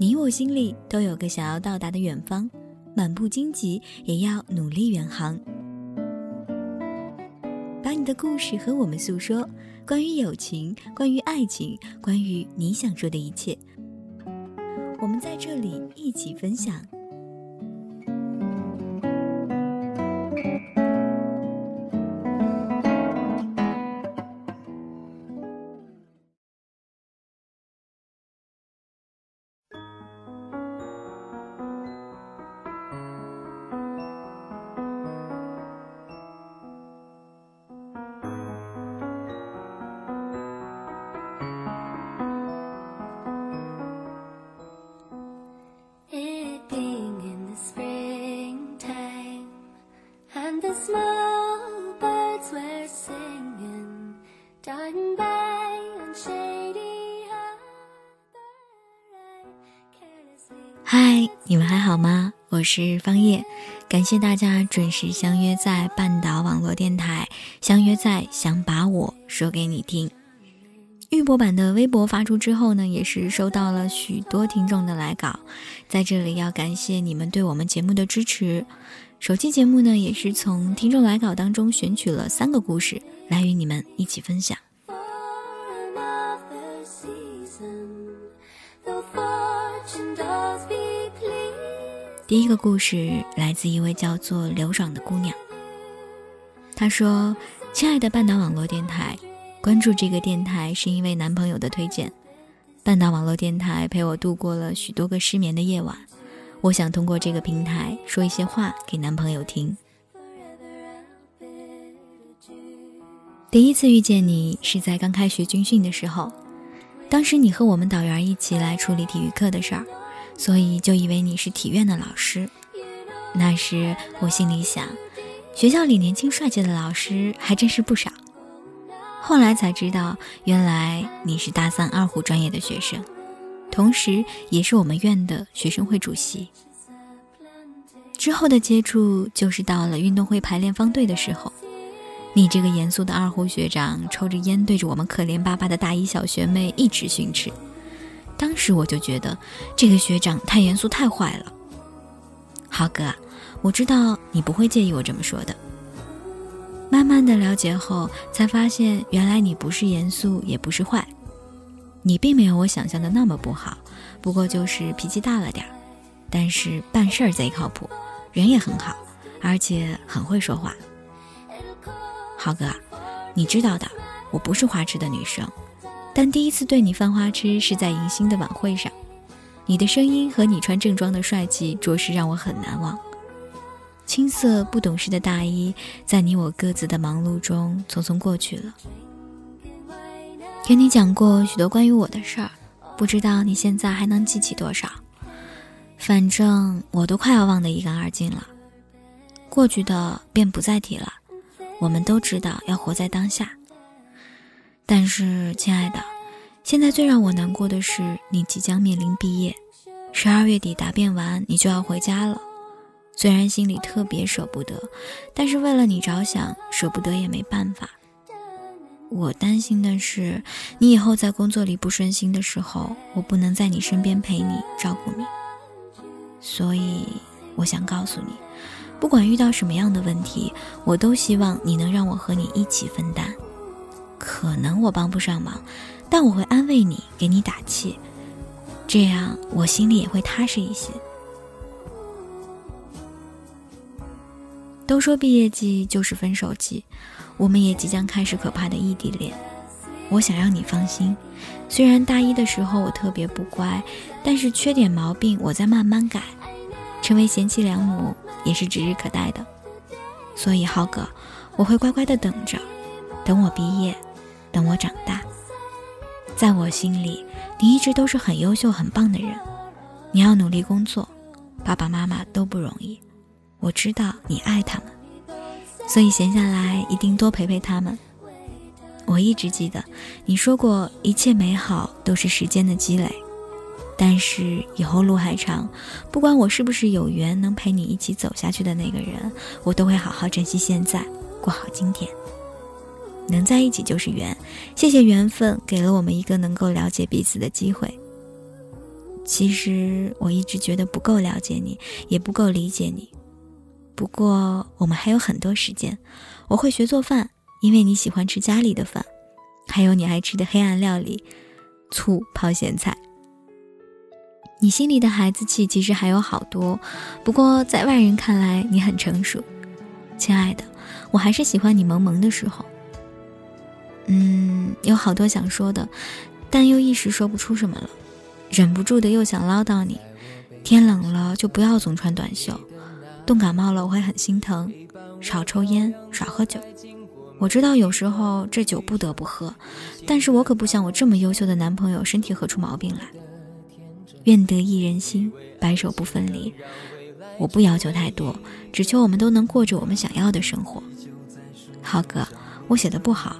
你我心里都有个想要到达的远方，满布荆棘也要努力远航。把你的故事和我们诉说，关于友情，关于爱情，关于你想说的一切，我们在这里一起分享。嗨，你们还好吗？我是方叶，感谢大家准时相约在半岛网络电台，相约在想把我说给你听。预播版的微博发出之后呢，也是收到了许多听众的来稿，在这里要感谢你们对我们节目的支持。首期节目呢，也是从听众来稿当中选取了三个故事来与你们一起分享。第一个故事来自一位叫做刘爽的姑娘。她说：“亲爱的半岛网络电台，关注这个电台是因为男朋友的推荐。半岛网络电台陪我度过了许多个失眠的夜晚。我想通过这个平台说一些话给男朋友听。第一次遇见你是在刚开学军训的时候，当时你和我们导员一起来处理体育课的事儿。”所以就以为你是体院的老师，那时我心里想，学校里年轻帅气的老师还真是不少。后来才知道，原来你是大三二胡专业的学生，同时也是我们院的学生会主席。之后的接触就是到了运动会排练方队的时候，你这个严肃的二胡学长抽着烟，对着我们可怜巴巴的大一小学妹一直训斥。当时我就觉得这个学长太严肃太坏了。豪哥，我知道你不会介意我这么说的。慢慢的了解后，才发现原来你不是严肃，也不是坏，你并没有我想象的那么不好，不过就是脾气大了点儿。但是办事儿贼靠谱，人也很好，而且很会说话。豪哥，你知道的，我不是花痴的女生。但第一次对你犯花痴是在迎新的晚会上，你的声音和你穿正装的帅气，着实让我很难忘。青涩不懂事的大一，在你我各自的忙碌中匆匆过去了。跟你讲过许多关于我的事儿，不知道你现在还能记起多少？反正我都快要忘得一干二净了。过去的便不再提了，我们都知道要活在当下。但是，亲爱的，现在最让我难过的是，你即将面临毕业，十二月底答辩完，你就要回家了。虽然心里特别舍不得，但是为了你着想，舍不得也没办法。我担心的是，你以后在工作里不顺心的时候，我不能在你身边陪你照顾你。所以，我想告诉你，不管遇到什么样的问题，我都希望你能让我和你一起分担。可能我帮不上忙，但我会安慰你，给你打气，这样我心里也会踏实一些。都说毕业季就是分手季，我们也即将开始可怕的异地恋。我想让你放心，虽然大一的时候我特别不乖，但是缺点毛病我在慢慢改，成为贤妻良母也是指日可待的。所以浩哥，我会乖乖的等着，等我毕业。等我长大，在我心里，你一直都是很优秀、很棒的人。你要努力工作，爸爸妈妈都不容易。我知道你爱他们，所以闲下来一定多陪陪他们。我一直记得你说过，一切美好都是时间的积累。但是以后路还长，不管我是不是有缘能陪你一起走下去的那个人，我都会好好珍惜现在，过好今天。能在一起就是缘，谢谢缘分给了我们一个能够了解彼此的机会。其实我一直觉得不够了解你，也不够理解你。不过我们还有很多时间，我会学做饭，因为你喜欢吃家里的饭，还有你爱吃的黑暗料理——醋泡咸菜。你心里的孩子气其实还有好多，不过在外人看来你很成熟，亲爱的，我还是喜欢你萌萌的时候。嗯，有好多想说的，但又一时说不出什么了。忍不住的又想唠叨你，天冷了就不要总穿短袖，冻感冒了我会很心疼。少抽烟，少喝酒。我知道有时候这酒不得不喝，但是我可不想我这么优秀的男朋友身体喝出毛病来。愿得一人心，白首不分离。我不要求太多，只求我们都能过着我们想要的生活。浩哥，我写的不好，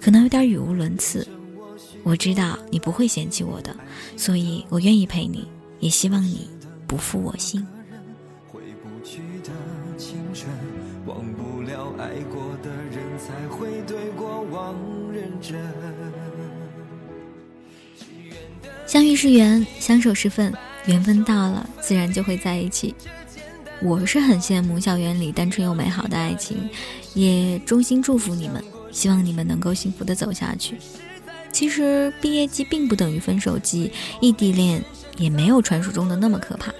可能有点语无伦次。我知道你不会嫌弃我的，所以我愿意陪你，也希望你不负我心。相遇是缘，相守是分，缘分到了，自然就会在一起。我是很羡慕校园里单纯又美好的爱情，也衷心祝福你们，希望你们能够幸福的走下去。其实毕业季并不等于分手季，异地恋也没有传说中的那么可怕，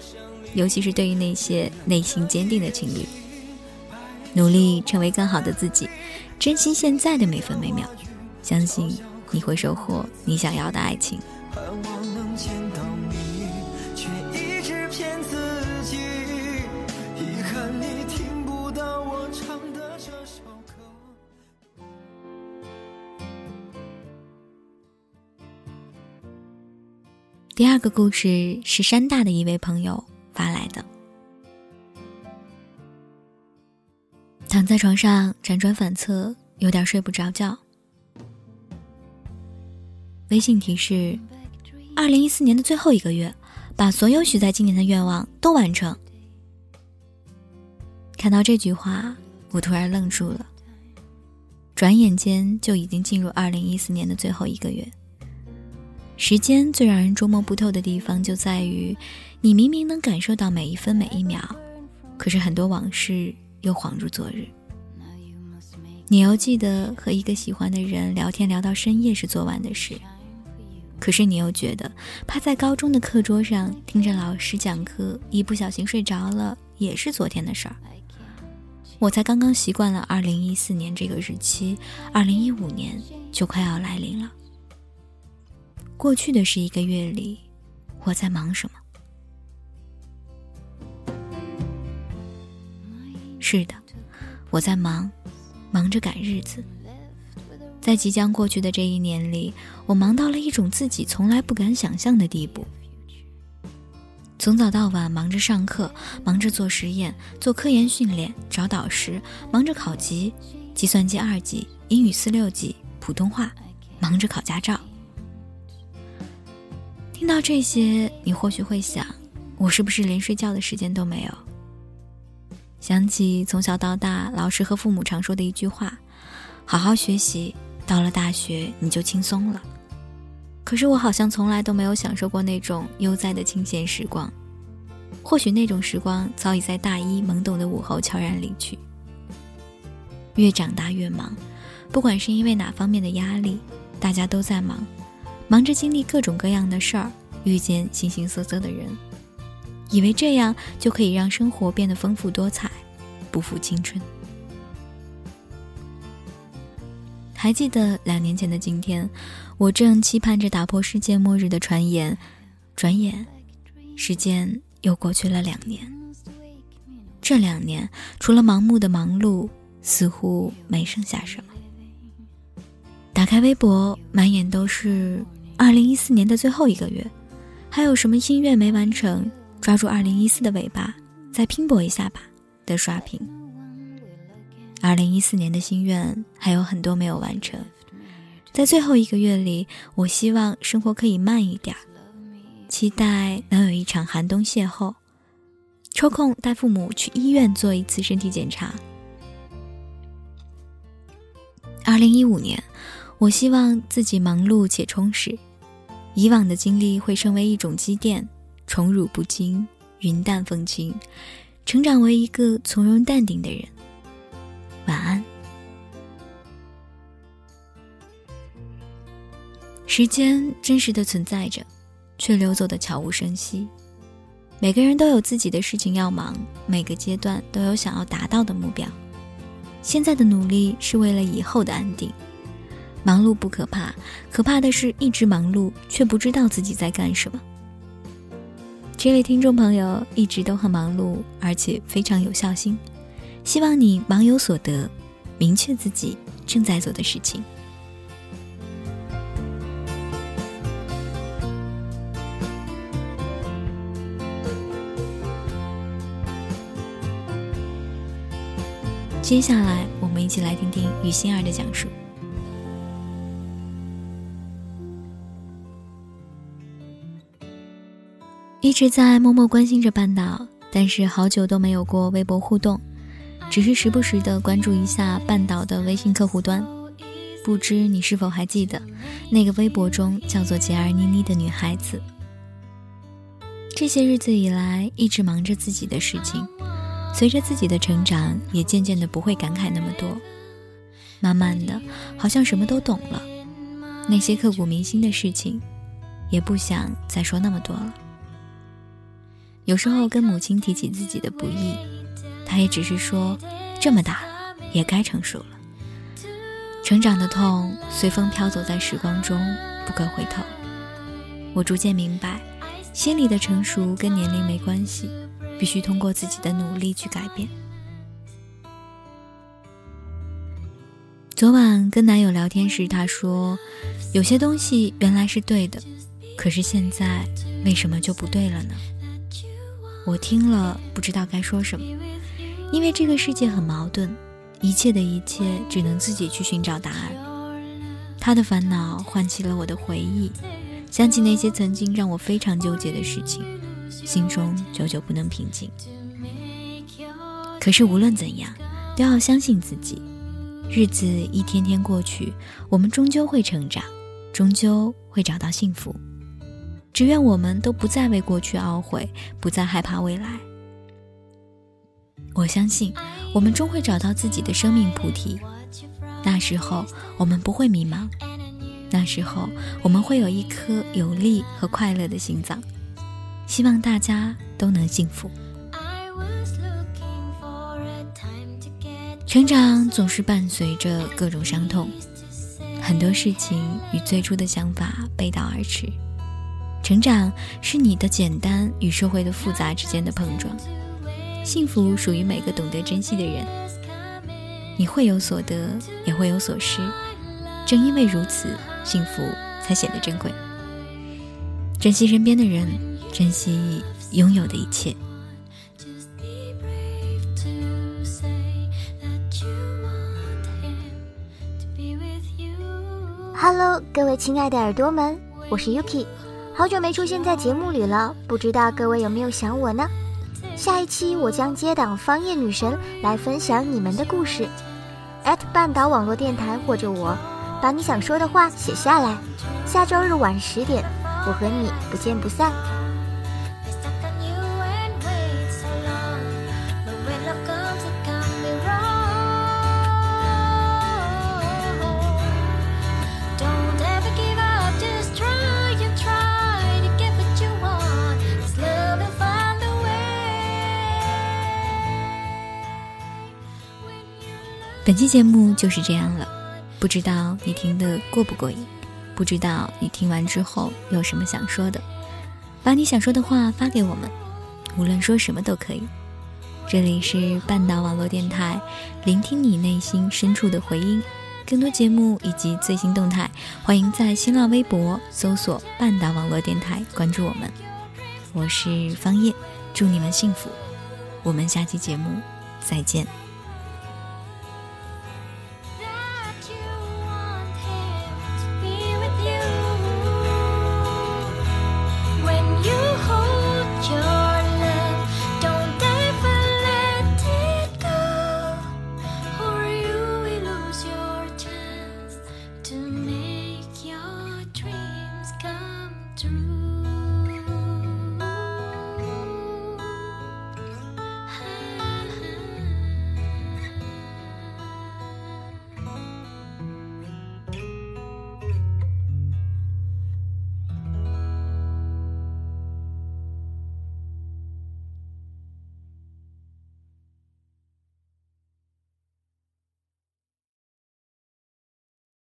尤其是对于那些内心坚定的情侣。努力成为更好的自己，珍惜现在的每分每秒，相信你会收获你想要的爱情。第二个故事是山大的一位朋友发来的。躺在床上辗转反侧，有点睡不着觉。微信提示：二零一四年的最后一个月，把所有许在今年的愿望都完成。看到这句话，我突然愣住了。转眼间就已经进入二零一四年的最后一个月。时间最让人捉摸不透的地方，就在于你明明能感受到每一分每一秒，可是很多往事又恍如昨日。你又记得和一个喜欢的人聊天聊到深夜是昨晚的事，可是你又觉得趴在高中的课桌上听着老师讲课，一不小心睡着了也是昨天的事儿。我才刚刚习惯了二零一四年这个日期，二零一五年就快要来临了。过去的十一个月里，我在忙什么？是的，我在忙，忙着赶日子。在即将过去的这一年里，我忙到了一种自己从来不敢想象的地步。从早到晚忙着上课，忙着做实验、做科研训练、找导师，忙着考级，计算机二级、英语四六级、普通话，忙着考驾照。听到这些，你或许会想，我是不是连睡觉的时间都没有？想起从小到大，老师和父母常说的一句话：“好好学习，到了大学你就轻松了。”可是我好像从来都没有享受过那种悠哉的清闲时光。或许那种时光早已在大一懵懂的午后悄然离去。越长大越忙，不管是因为哪方面的压力，大家都在忙。忙着经历各种各样的事儿，遇见形形色色的人，以为这样就可以让生活变得丰富多彩，不负青春。还记得两年前的今天，我正期盼着打破世界末日的传言，转眼，时间又过去了两年。这两年，除了盲目的忙碌，似乎没剩下什么。打开微博，满眼都是。二零一四年的最后一个月，还有什么心愿没完成？抓住二零一四的尾巴，再拼搏一下吧的刷屏。二零一四年的心愿还有很多没有完成，在最后一个月里，我希望生活可以慢一点，期待能有一场寒冬邂逅，抽空带父母去医院做一次身体检查。二零一五年，我希望自己忙碌且充实。以往的经历会成为一种积淀，宠辱不惊，云淡风轻，成长为一个从容淡定的人。晚安。时间真实的存在着，却溜走的悄无声息。每个人都有自己的事情要忙，每个阶段都有想要达到的目标。现在的努力是为了以后的安定。忙碌不可怕，可怕的是一直忙碌却不知道自己在干什么。这位听众朋友一直都很忙碌，而且非常有孝心。希望你忙有所得，明确自己正在做的事情。接下来，我们一起来听听于心儿的讲述。直在默默关心着半岛，但是好久都没有过微博互动，只是时不时的关注一下半岛的微信客户端。不知你是否还记得，那个微博中叫做杰儿妮妮的女孩子？这些日子以来，一直忙着自己的事情。随着自己的成长，也渐渐的不会感慨那么多，慢慢的，好像什么都懂了。那些刻骨铭心的事情，也不想再说那么多了。有时候跟母亲提起自己的不易，她也只是说：“这么大了，也该成熟了。”成长的痛随风飘走在时光中，不可回头。我逐渐明白，心里的成熟跟年龄没关系。必须通过自己的努力去改变。昨晚跟男友聊天时，他说：“有些东西原来是对的，可是现在为什么就不对了呢？”我听了不知道该说什么，因为这个世界很矛盾，一切的一切只能自己去寻找答案。他的烦恼唤起了我的回忆，想起那些曾经让我非常纠结的事情。心中久久不能平静。可是无论怎样，都要相信自己。日子一天天过去，我们终究会成长，终究会找到幸福。只愿我们都不再为过去懊悔，不再害怕未来。我相信，我们终会找到自己的生命菩提。那时候，我们不会迷茫。那时候，我们会有一颗有力和快乐的心脏。希望大家都能幸福。成长总是伴随着各种伤痛，很多事情与最初的想法背道而驰。成长是你的简单与社会的复杂之间的碰撞。幸福属于每个懂得珍惜的人。你会有所得，也会有所失。正因为如此，幸福才显得珍贵。珍惜身边的人。珍惜拥有的一切。Hello，各位亲爱的耳朵们，我是 Yuki，好久没出现在节目里了，不知道各位有没有想我呢？下一期我将接档方叶女神来分享你们的故事。半岛网络电台或者我，把你想说的话写下来。下周日晚十点，我和你不见不散。本期节目就是这样了，不知道你听得过不过瘾，不知道你听完之后有什么想说的，把你想说的话发给我们，无论说什么都可以。这里是半岛网络电台，聆听你内心深处的回音。更多节目以及最新动态，欢迎在新浪微博搜索“半岛网络电台”关注我们。我是方叶，祝你们幸福，我们下期节目再见。